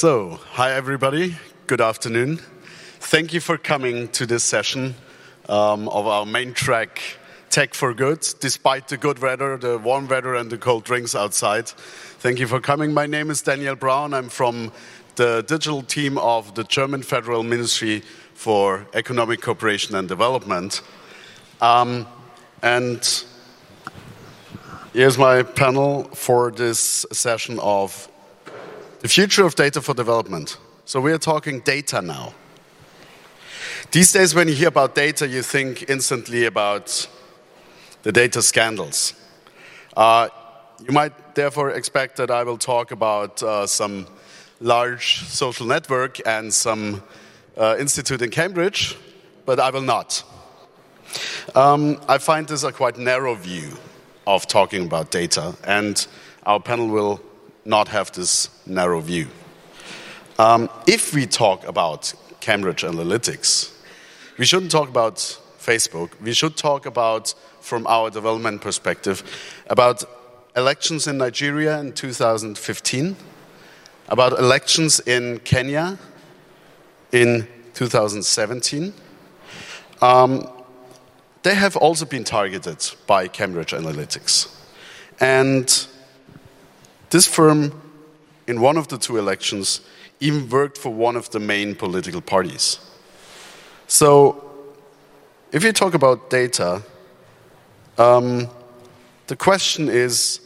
So, hi everybody, good afternoon. Thank you for coming to this session um, of our main track, Tech for Good, despite the good weather, the warm weather, and the cold drinks outside. Thank you for coming. My name is Daniel Brown. I'm from the digital team of the German Federal Ministry for Economic Cooperation and Development. Um, and here's my panel for this session of the future of data for development. So we are talking data now. These days, when you hear about data, you think instantly about the data scandals. Uh, you might therefore expect that I will talk about uh, some large social network and some uh, institute in Cambridge, but I will not. Um, I find this a quite narrow view of talking about data, and our panel will not have this narrow view. Um, if we talk about Cambridge Analytica, we shouldn't talk about Facebook. We should talk about, from our development perspective, about elections in Nigeria in 2015, about elections in Kenya in 2017. Um, they have also been targeted by Cambridge Analytica. And this firm, in one of the two elections, even worked for one of the main political parties. So, if you talk about data, um, the question is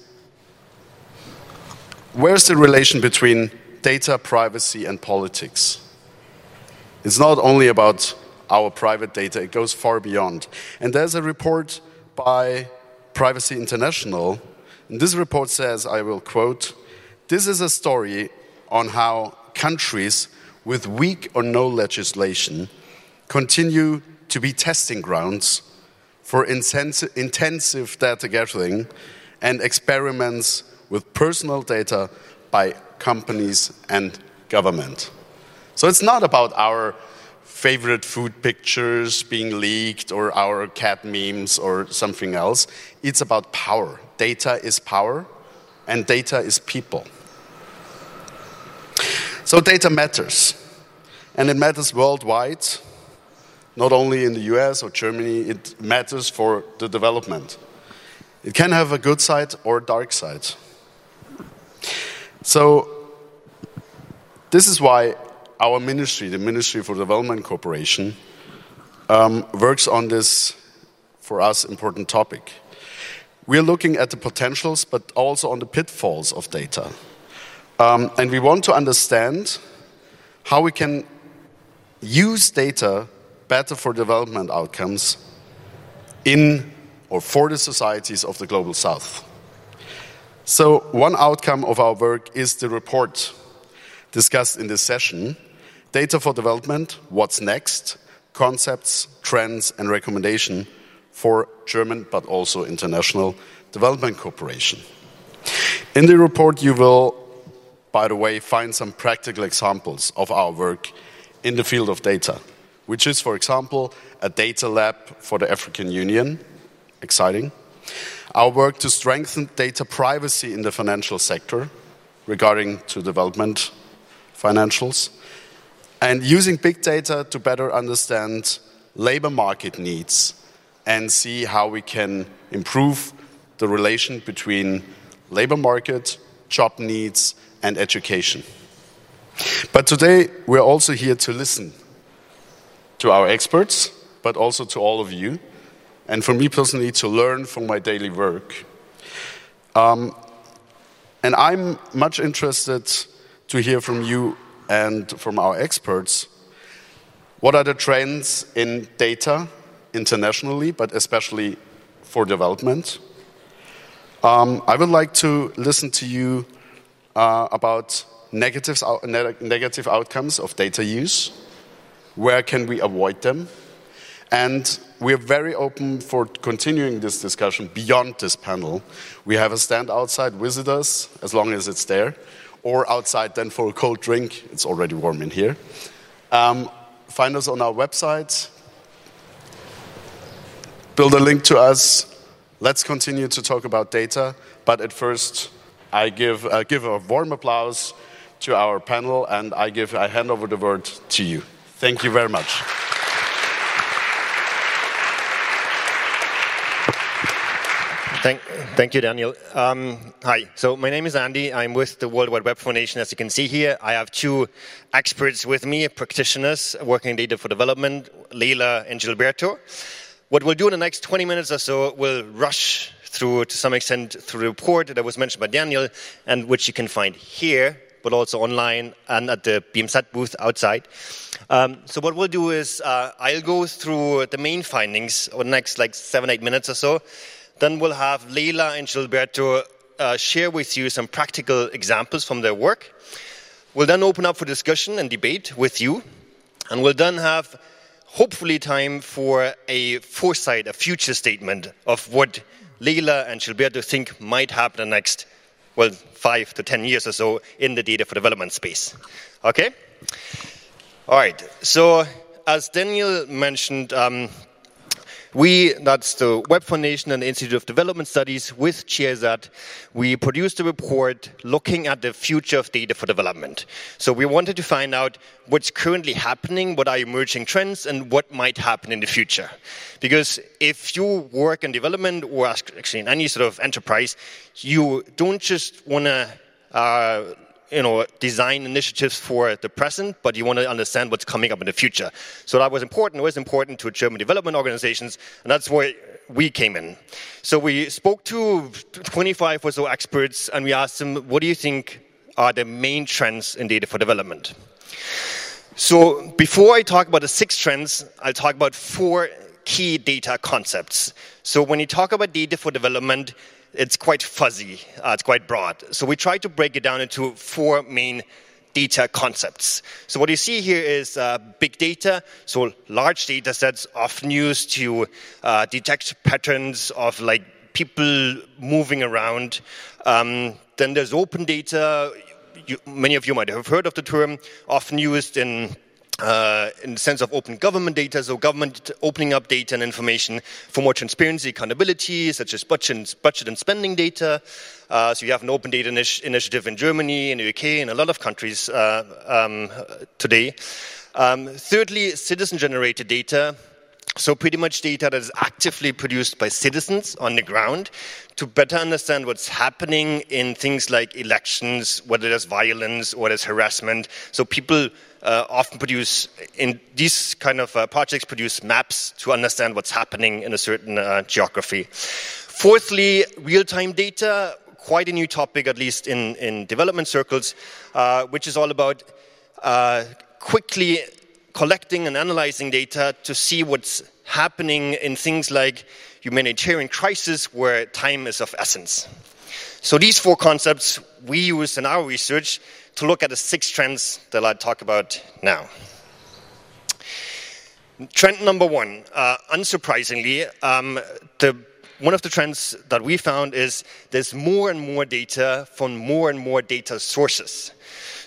where's the relation between data, privacy, and politics? It's not only about our private data, it goes far beyond. And there's a report by Privacy International and this report says, I will quote, this is a story on how countries with weak or no legislation continue to be testing grounds for intensive data gathering and experiments with personal data by companies and government. So it's not about our favorite food pictures being leaked or our cat memes or something else. It's about power. Data is power, and data is people. So data matters, and it matters worldwide, not only in the US or Germany, it matters for the development. It can have a good side or a dark side. So, this is why our ministry, the Ministry for Development Cooperation, um, works on this, for us, important topic. We're looking at the potentials, but also on the pitfalls of data. Um, and we want to understand how we can use data better for development outcomes in or for the societies of the global south. So, one outcome of our work is the report discussed in this session Data for Development What's Next? Concepts, Trends, and Recommendation for German but also international development cooperation. In the report, you will, by the way, find some practical examples of our work in the field of data, which is, for example, a data lab for the African Union. Exciting. Our work to strengthen data privacy in the financial sector regarding to development financials and using big data to better understand labor market needs and see how we can improve the relation between labor market, job needs, and education. But today, we're also here to listen to our experts, but also to all of you, and for me personally, to learn from my daily work. Um, and I'm much interested to hear from you and from our experts what are the trends in data internationally, but especially for development. Um, I would like to listen to you uh, about negatives, negative outcomes of data use. Where can we avoid them? And we are very open for continuing this discussion beyond this panel. We have a stand outside, visit us as long as it's there, or outside then for a cold drink. It's already warm in here. Um, find us on our website, build a link to us. Let's continue to talk about data. But at first, I give, uh, give a warm applause to our panel, and I give I hand over the word to you. Thank you very much. Thank, thank you, Daniel. Um, hi, so my name is Andy. I'm with the World Wide Web Foundation. As you can see here, I have two experts with me, practitioners working in data for development, Lejla and Gilberto. What we'll do in the next 20 minutes or so, we'll rush through, to some extent, through the report that was mentioned by Daniel, and which you can find here, but also online and at the BMZ booth outside. Um, so what we'll do is uh, I'll go through the main findings over the next like seven, eight minutes or so then we'll have Lejla and Gilberto uh, share with you some practical examples from their work. We'll then open up for discussion and debate with you, and we'll then have hopefully time for a foresight, a future statement of what Lejla and Gilberto think might happen in the next, well, five to ten years or so in the data for development space. Okay? All right. So, as Daniel mentioned, um, we, that's the Web Foundation and the Institute of Development Studies with GIZ, we produced a report looking at the future of data for development. So we wanted to find out what's currently happening, what are emerging trends, and what might happen in the future. Because if you work in development or actually in any sort of enterprise, you don't just want to uh, you know, design initiatives for the present, but you want to understand what's coming up in the future. So that was important. It was important to German development organizations, and that's where we came in. So we spoke to 25 or so experts, and we asked them, what do you think are the main trends in data for development? So before I talk about the six trends, I'll talk about four key data concepts. So when you talk about data for development, it's quite fuzzy, uh, it's quite broad. So we try to break it down into four main data concepts. So what you see here is uh, big data, so large data sets often used to uh, detect patterns of like people moving around. Um, then there's open data. You, many of you might have heard of the term, often used in uh, in the sense of open government data, so government opening up data and information for more transparency, accountability, such as budget and, budget and spending data. Uh, so you have an open data initiative in Germany, in the UK, in a lot of countries uh, um, today. Um, thirdly, citizen-generated data. So pretty much data that is actively produced by citizens on the ground to better understand what's happening in things like elections, whether there's violence or there's harassment. So people uh, often produce, in these kind of uh, projects, produce maps to understand what's happening in a certain uh, geography. Fourthly, real-time data, quite a new topic, at least in, in development circles, uh, which is all about uh, quickly collecting and analyzing data to see what's happening in things like humanitarian crisis where time is of essence. So these four concepts we use in our research to look at the six trends that I'll talk about now. Trend number one, uh, unsurprisingly, um, the, one of the trends that we found is there's more and more data from more and more data sources.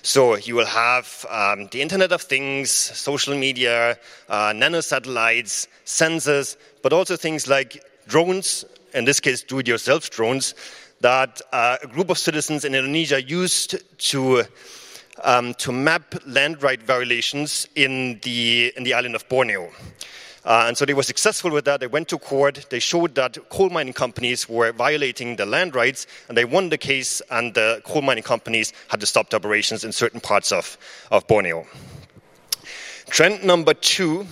So you will have um, the Internet of Things, social media, uh, nanosatellites, sensors, but also things like drones, in this case, do-it-yourself drones, that uh, a group of citizens in Indonesia used to um, to map land right violations in the in the island of Borneo. Uh, and so they were successful with that. They went to court. They showed that coal mining companies were violating the land rights, and they won the case. And the coal mining companies had to stop the operations in certain parts of, of Borneo. Trend number two,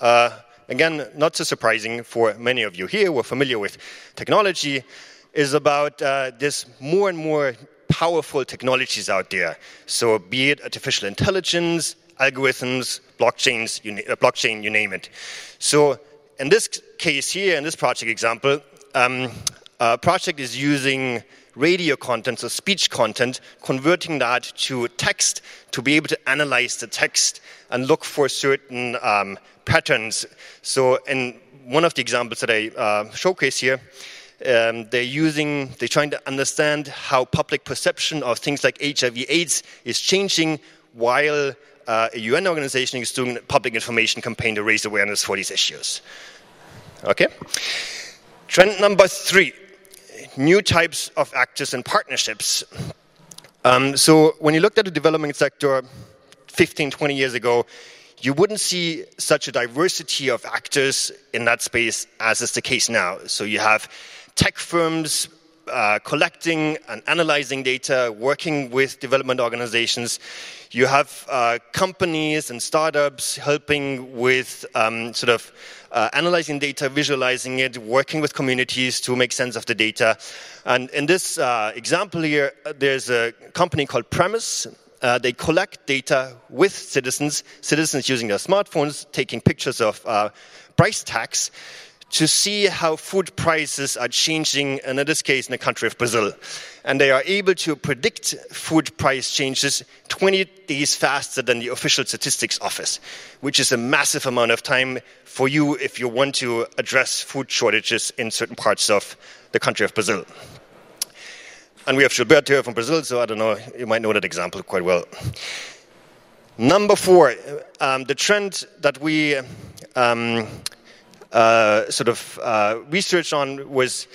uh, again, not so surprising for many of you here who are familiar with technology, is about uh, this more and more powerful technologies out there. So, be it artificial intelligence, algorithms, blockchains, you, uh, blockchain, you name it. So, in this case here, in this project example, um, a project is using radio content, so speech content, converting that to text to be able to analyze the text and look for certain um, patterns. So, in one of the examples that I uh, showcase here, um, they're using, they're trying to understand how public perception of things like HIV/AIDS is changing while uh, a UN organization is doing a public information campaign to raise awareness for these issues. Okay? Trend number three new types of actors and partnerships. Um, so when you looked at the development sector 15, 20 years ago, you wouldn't see such a diversity of actors in that space as is the case now. So you have tech firms uh, collecting and analyzing data, working with development organizations. You have uh, companies and startups helping with um, sort of uh, analyzing data, visualizing it, working with communities to make sense of the data. And in this uh, example here, there's a company called Premise. Uh, they collect data with citizens, citizens using their smartphones, taking pictures of uh, price tags to see how food prices are changing, and in this case, in the country of Brazil. And they are able to predict food price changes 20 days faster than the official statistics office, which is a massive amount of time for you if you want to address food shortages in certain parts of the country of Brazil. And we have Gilberto here from Brazil, so I don't know, you might know that example quite well. Number four, um, the trend that we um, uh, sort of uh, research on was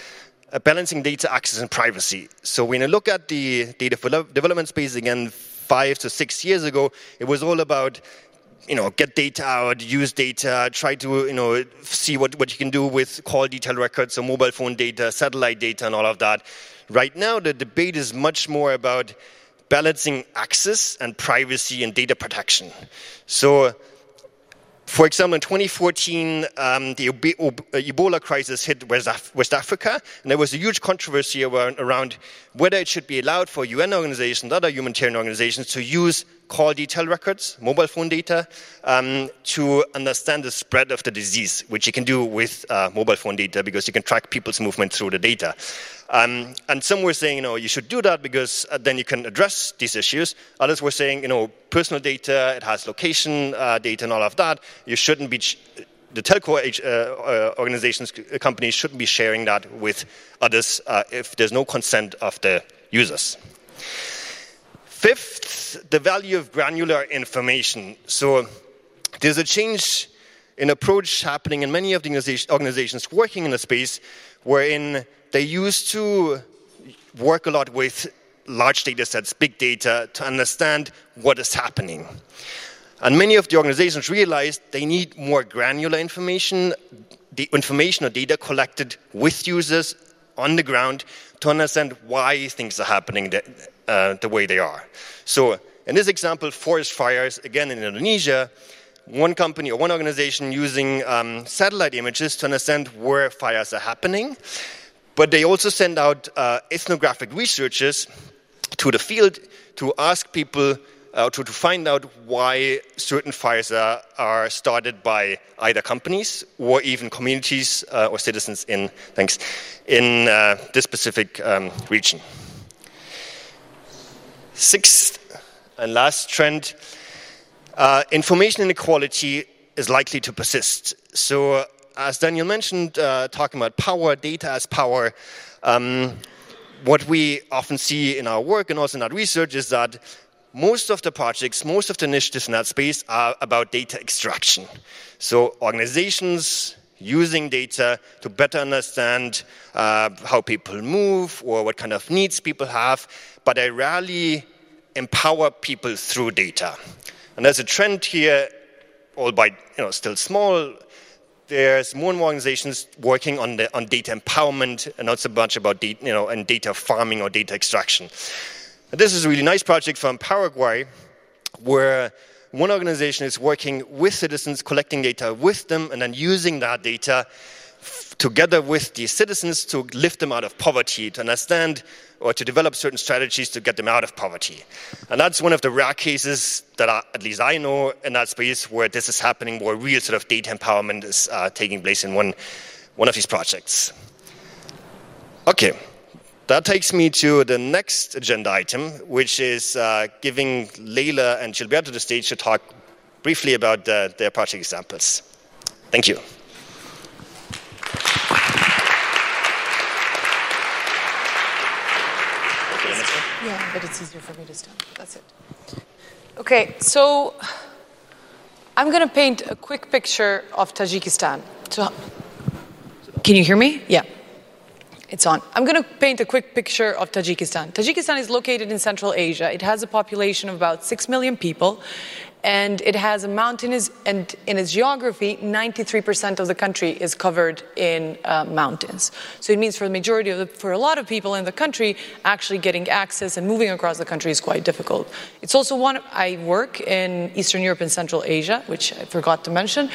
uh, balancing data access and privacy. So when I look at the data development space again, five to six years ago, it was all about you know, get data out, use data, try to, you know, see what, what you can do with call detail records, so mobile phone data, satellite data, and all of that. Right now, the debate is much more about balancing access and privacy and data protection. So for example, in 2014, um, the Ebola crisis hit West Africa, and there was a huge controversy around, around whether it should be allowed for UN organizations, other humanitarian organizations, to use call detail records, mobile phone data, um, to understand the spread of the disease, which you can do with uh, mobile phone data because you can track people's movement through the data. Um, and some were saying, you know, you should do that because uh, then you can address these issues. Others were saying, you know, personal data, it has location uh, data and all of that. You shouldn't be the telco uh, uh, organizations, uh, companies shouldn't be sharing that with others uh, if there's no consent of the users. Fifth, the value of granular information. So there's a change in approach happening in many of the organizations working in the space wherein they used to work a lot with large data sets, big data, to understand what is happening. And many of the organizations realized they need more granular information, the information or data collected with users on the ground to understand why things are happening uh, the way they are. So, in this example, forest fires, again in Indonesia, one company or one organization using um, satellite images to understand where fires are happening. But they also send out uh, ethnographic researchers to the field to ask people uh, to, to find out why certain fires are, are started by either companies or even communities uh, or citizens in thanks in uh, this specific um, region. Sixth and last trend: uh, information inequality is likely to persist. So, as Daniel mentioned, uh, talking about power, data as power. Um, what we often see in our work and also in our research is that most of the projects, most of the initiatives in that space are about data extraction. So organizations using data to better understand uh, how people move or what kind of needs people have, but I rarely empower people through data. And there's a trend here, albeit you know, still small, there's more and more organizations working on, the, on data empowerment and not so much about data, you know, and data farming or data extraction. This is a really nice project from Paraguay where one organization is working with citizens, collecting data with them, and then using that data together with the citizens to lift them out of poverty, to understand or to develop certain strategies to get them out of poverty. And that's one of the rare cases that I, at least I know in that space where this is happening, where real sort of data empowerment is uh, taking place in one, one of these projects. Okay. That takes me to the next agenda item, which is uh, giving Lejla and Gilberto the stage to talk briefly about uh, their project examples. Thank you. Yeah, but it's easier for me to stand. That's it. Okay, so I'm going to paint a quick picture of Tajikistan. So, can you hear me? Yeah. It's on. I'm going to paint a quick picture of Tajikistan. Tajikistan is located in Central Asia. It has a population of about 6 million people, and it has a mountainous, and in its geography, 93% of the country is covered in uh, mountains. So it means for the majority of the, for a lot of people in the country, actually getting access and moving across the country is quite difficult. It's also one, I work in Eastern Europe and Central Asia, which I forgot to mention.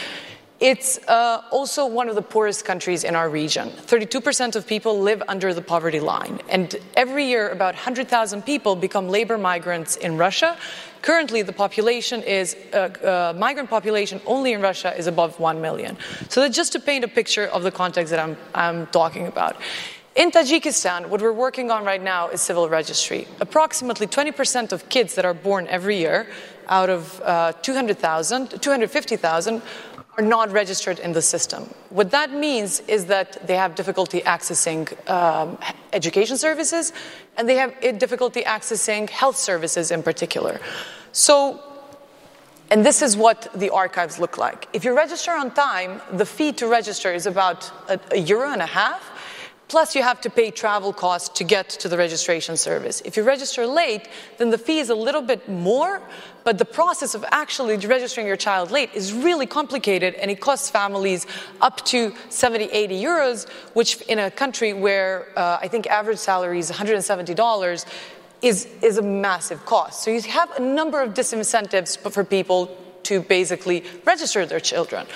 It's uh, also one of the poorest countries in our region. 32% of people live under the poverty line. And every year, about 100,000 people become labor migrants in Russia. Currently, the population is, uh, uh, migrant population only in Russia is above 1 million. So that's just to paint a picture of the context that I'm, I'm talking about. In Tajikistan, what we're working on right now is civil registry. Approximately 20% of kids that are born every year out of uh, 200,000, 250,000 are not registered in the system. What that means is that they have difficulty accessing um, education services and they have difficulty accessing health services in particular. So, and this is what the archives look like. If you register on time, the fee to register is about a, a euro and a half. Plus, you have to pay travel costs to get to the registration service. If you register late, then the fee is a little bit more, but the process of actually registering your child late is really complicated and it costs families up to 70, 80 euros, which in a country where uh, I think average salary is $170 is, is a massive cost. So you have a number of disincentives for people to basically register their children.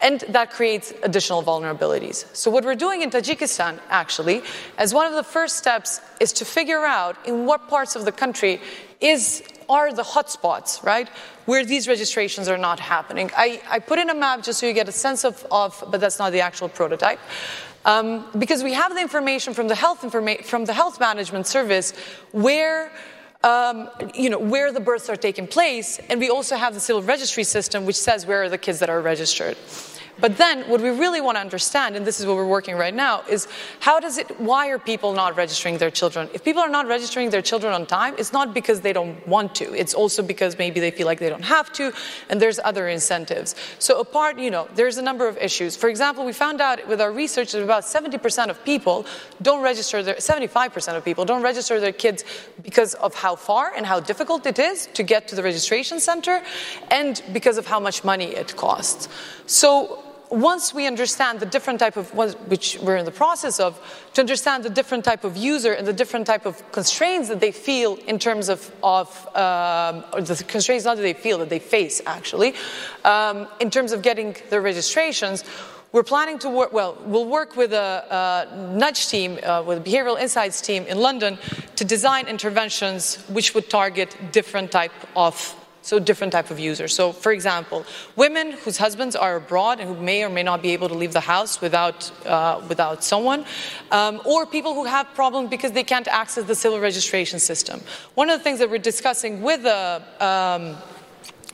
And that creates additional vulnerabilities. So, what we're doing in Tajikistan, actually, as one of the first steps, is to figure out in what parts of the country is are the hotspots, right, where these registrations are not happening. I, I put in a map just so you get a sense of, of but that's not the actual prototype. Um, because we have the information from the health informa- from the health management service where um, you know, where the births are taking place, and we also have the civil registry system, which says where are the kids that are registered. But then what we really want to understand, and this is what we're working right now, is how does it, why are people not registering their children? If people are not registering their children on time, it's not because they don't want to. It's also because maybe they feel like they don't have to, and there's other incentives. So apart, you know, there's a number of issues. For example, we found out with our research that about 70% of people don't register their, 75% of people don't register their kids because of how far and how difficult it is to get to the registration center, and because of how much money it costs. So once we understand the different type of which we're in the process of to understand the different type of user and the different type of constraints that they feel in terms of, of um, the constraints not that they feel that they face actually um, in terms of getting their registrations we're planning to work well we'll work with a, a nudge team uh, with a behavioral insights team in london to design interventions which would target different type of so different type of users. So for example, women whose husbands are abroad and who may or may not be able to leave the house without, uh, without someone, um, or people who have problems because they can't access the civil registration system. One of the things that we're discussing with the um,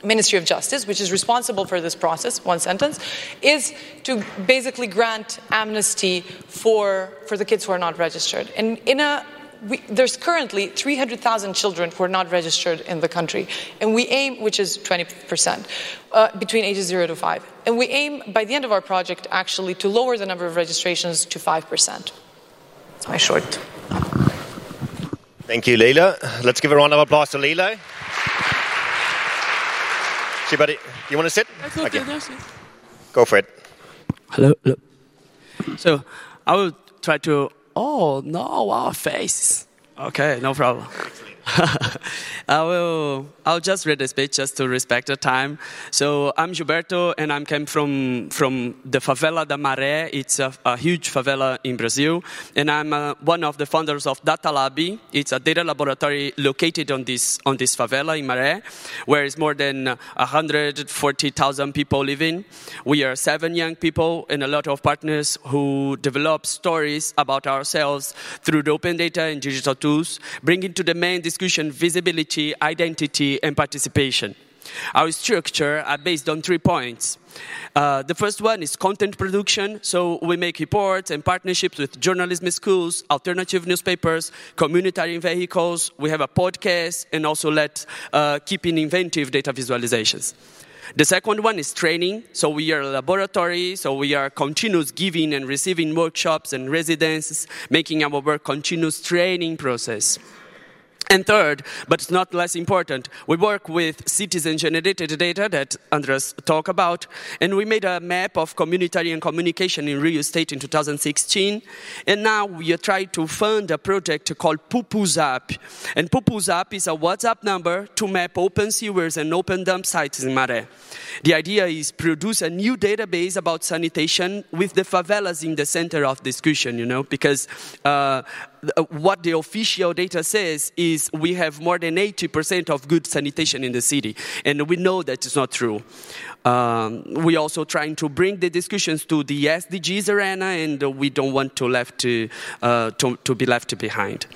Ministry of Justice, which is responsible for this process, one sentence, is to basically grant amnesty for, for the kids who are not registered. And in a we, there's currently 300,000 children who are not registered in the country, and we aim, which is 20%, uh, between ages 0 to 5. And we aim, by the end of our project, actually to lower the number of registrations to 5%. That's my short. Thank you, Lejla. Let's give a round of applause to Lejla. Shibari, you want to sit? Okay. Go for it. Hello, hello. So I will try to Oh, no, our face. Okay, no problem. I will. I'll just read the speech just to respect the time. So I'm Gilberto, and I came from from the favela da Maré. It's a, a huge favela in Brazil, and I'm uh, one of the founders of Data Lab. It's a data laboratory located on this on this favela in Maré, where it's more than 140,000 people living. We are seven young people and a lot of partners who develop stories about ourselves through the open data and digital tools, bringing to the main discussion visibility, identity, and participation. Our structure are based on three points. Uh, the first one is content production. So we make reports and partnerships with journalism schools, alternative newspapers, community vehicles. We have a podcast and also let uh, keeping inventive data visualizations. The second one is training. So we are a laboratory, so we are continuous giving and receiving workshops and residences, making our work continuous training process. And third, but not less important, we work with citizen-generated data that Andreas talked about, and we made a map of communitarian communication in Rio State in 2016. And now we are trying to fund a project called Pupuzap. And Pupuzap is a WhatsApp number to map open sewers and open dump sites in Maré. The idea is produce a new database about sanitation with the favelas in the center of discussion, you know, because uh, what the official data says is we have more than 80% of good sanitation in the city, and we know that it's not true. Um, we're also trying to bring the discussions to the SDGs arena, and we don't want to, left to, uh, to, to be left behind.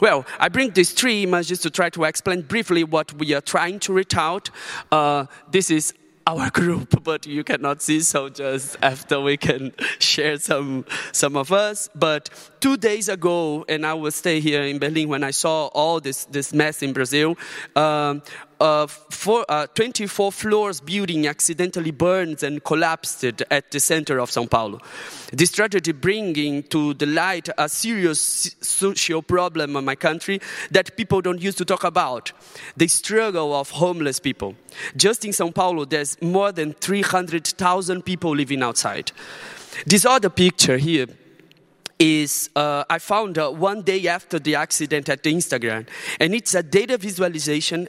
Well, I bring these three images to try to explain briefly what we are trying to reach out. Uh, this is our group, but you cannot see, so just after we can share some some of us. But two days ago, and I will stay here in Berlin when I saw all this this mess in Brazil. Um, uh, four, uh, 24 floors building accidentally burned and collapsed at the center of Sao Paulo. This tragedy bringing to the light a serious social problem in my country that people don't used to talk about. The struggle of homeless people. Just in Sao Paulo, there's more than 300,000 people living outside. This other picture here is uh, I found uh, one day after the accident at Instagram, and it's a data visualization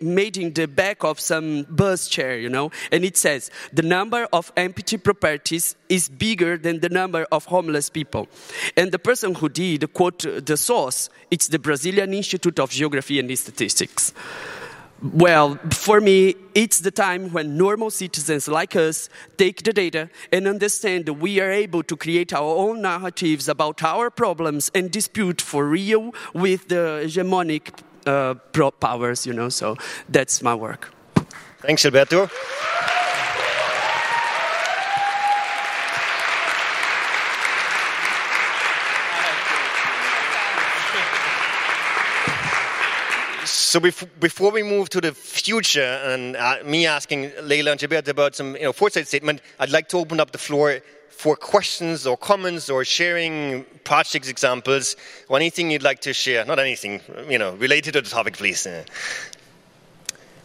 made in the back of some bus chair, you know, and it says the number of empty properties is bigger than the number of homeless people, and the person who did quote the source, it's the Brazilian Institute of Geography and Statistics. Well, for me, it's the time when normal citizens like us take the data and understand that we are able to create our own narratives about our problems and dispute for real with the hegemonic uh, powers, you know. So that's my work. Thanks, Alberto. So bef- before we move to the future and uh, me asking Lejla and Gilberto about some you know, foresight statement, I'd like to open up the floor for questions or comments or sharing project examples or anything you'd like to share. Not anything, you know, related to the topic, please. Uh,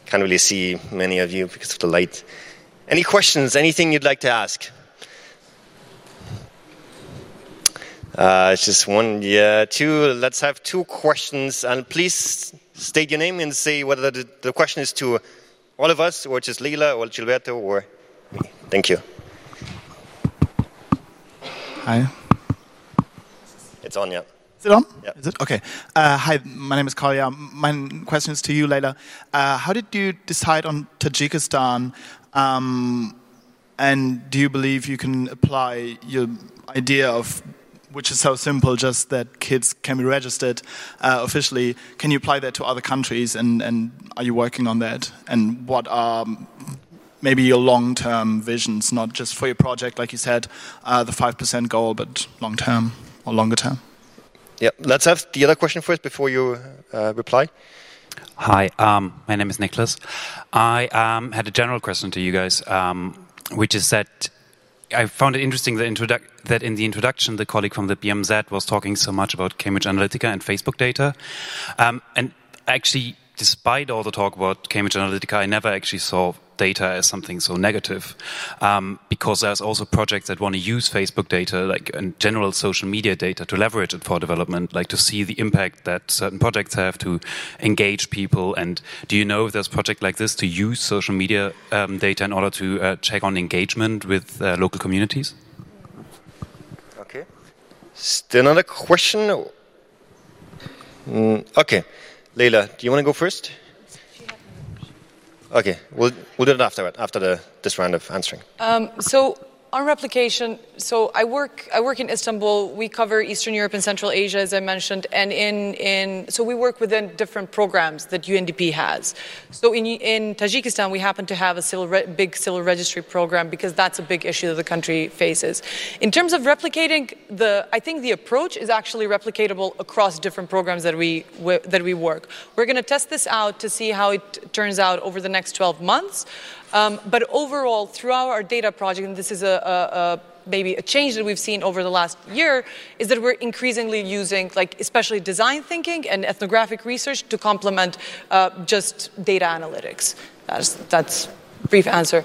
can't really see many of you because of the light. Any questions? Anything you'd like to ask? Uh, just one, yeah, two. Let's have two questions, and please state your name and say whether the, the question is to all of us, or just Lejla, or Gilberto, or me. Thank you. Hi. It's on, yeah. Is it on? Yeah. Is it? Okay. Uh, hi, my name is Kolya. My question is to you, Lejla. Uh, how did you decide on Tajikistan? Um, and do you believe you can apply your idea of which is so simple, just that kids can be registered uh, officially. Can you apply that to other countries, and, and are you working on that? And what are maybe your long-term visions, not just for your project, like you said, uh, the five percent goal, but long-term or longer term? Yeah, let's have the other question first before you uh, reply. Hi, um, my name is Nicholas. I um, had a general question to you guys, um, which is that I found it interesting that, that, in the introduction, the colleague from the BMZ was talking so much about Cambridge Analytica and Facebook data. Um, and actually, despite all the talk about Cambridge Analytica, I never actually saw data as something so negative um, because there's also projects that want to use Facebook data, like in general social media data, to leverage it for development, like to see the impact that certain projects have to engage people. And do you know if there's a project like this to use social media um, data in order to uh, check on engagement with uh, local communities? Okay. Still another question? Mm, okay. Lejla, do you want to go first? Okay, we'll, we'll do it after after the, this round of answering. Um, so on replication, so I work I work in Istanbul. We cover Eastern Europe and Central Asia, as I mentioned, and in, in so we work within different programs that UNDP has. So in in Tajikistan, we happen to have a civil re- big civil registry program because that's a big issue that the country faces. In terms of replicating the, I think the approach is actually replicatable across different programs that we that we work. We're going to test this out to see how it turns out over the next 12 months. Um, but overall, throughout our data project, and this is a, a maybe a change that we've seen over the last year is that we're increasingly using like especially design thinking and ethnographic research to complement uh, just data analytics. That's that's brief answer.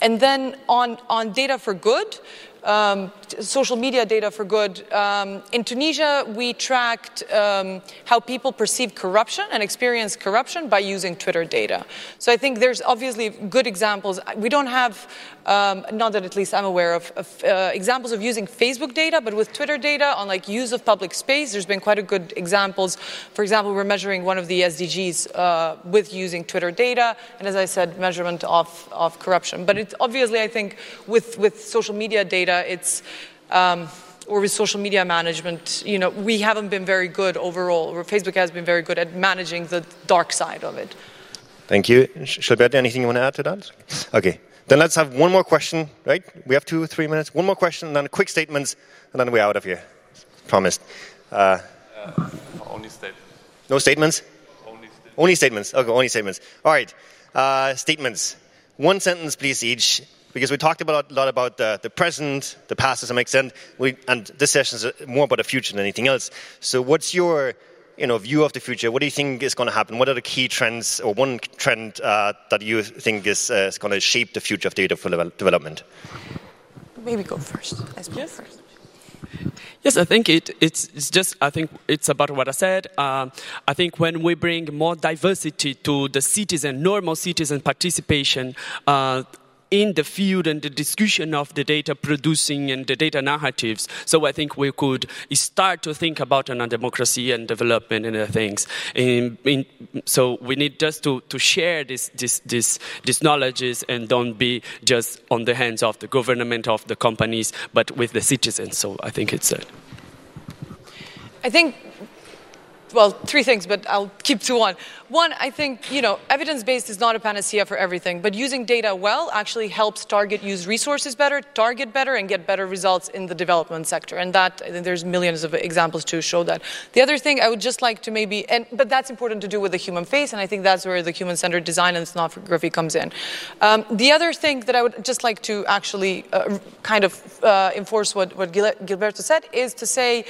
And then on on data for good um, social media data for good. Um, in Tunisia, we tracked um, how people perceive corruption and experience corruption by using Twitter data. So I think there's obviously good examples. We don't have, um, not that at least I'm aware of, of uh, examples of using Facebook data, but with Twitter data on like use of public space, there's been quite a good examples. For example, we're measuring one of the SDGs uh, with using Twitter data, and as I said, measurement of, of corruption. But it's obviously, I think, with, with social media data, it's um, or with social media management, you know, we haven't been very good overall, or Facebook has been very good at managing the dark side of it. Thank you. Gilberto, anything you want to add to that? Okay. Then let's have one more question, right? We have two, three minutes. One more question, and then quick statements, and then we're out of here. Promised. Uh, uh, only statements. No statements? Only statements. Only statements. Okay, only statements. All right. Uh, statements. One sentence, please, each because we talked about, a lot about the, the present, the past to some extent, we, and this session is more about the future than anything else. So, what's your you know, view of the future? What do you think is going to happen? What are the key trends, or one trend uh, that you think is, uh, is going to shape the future of data for development? Maybe go first. Let's yes. first. Yes, I think it, it's, it's, just, I think it's about what I said. Uh, I think when we bring more diversity to the citizen, normal citizen participation, uh, in the field and the discussion of the data producing and the data narratives. So I think we could start to think about an democracy and development and other things. In, in, so we need just to, to share this, this, this, these knowledges and don't be just on the hands of the government, of the companies, but with the citizens. So I think it's. I think well, three things, but I'll keep to one. One, I think, you know, evidence-based is not a panacea for everything, but using data well actually helps target use resources better, target better, and get better results in the development sector. And that, there's millions of examples to show that. The other thing I would just like to maybe, and but that's important to do with the human face, and I think that's where the human-centered design and ethnography comes in. Um, the other thing that I would just like to actually uh, kind of uh, enforce what, what Gilberto said is to say,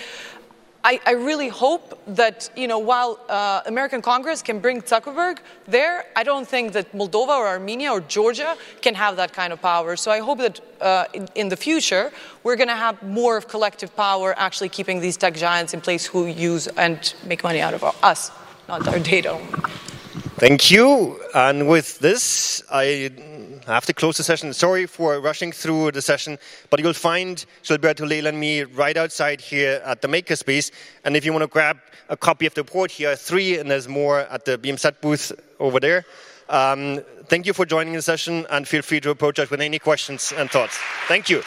I, I, really hope that, you know, while uh, American Congress can bring Zuckerberg there, I don't think that Moldova or Armenia or Georgia can have that kind of power. So I hope that uh, in, in, the future, we're going to have more of collective power actually keeping these tech giants in place who use and make money out of our, us, not our data. Thank you. And with this, I have to close the session. Sorry for rushing through the session, but you'll find Gilberto, Lejla, and me right outside here at the Makerspace. And if you want to grab a copy of the report, here are three, and there's more at the BMZ booth over there. Um, thank you for joining the session, and feel free to approach us with any questions and thoughts. Thank you.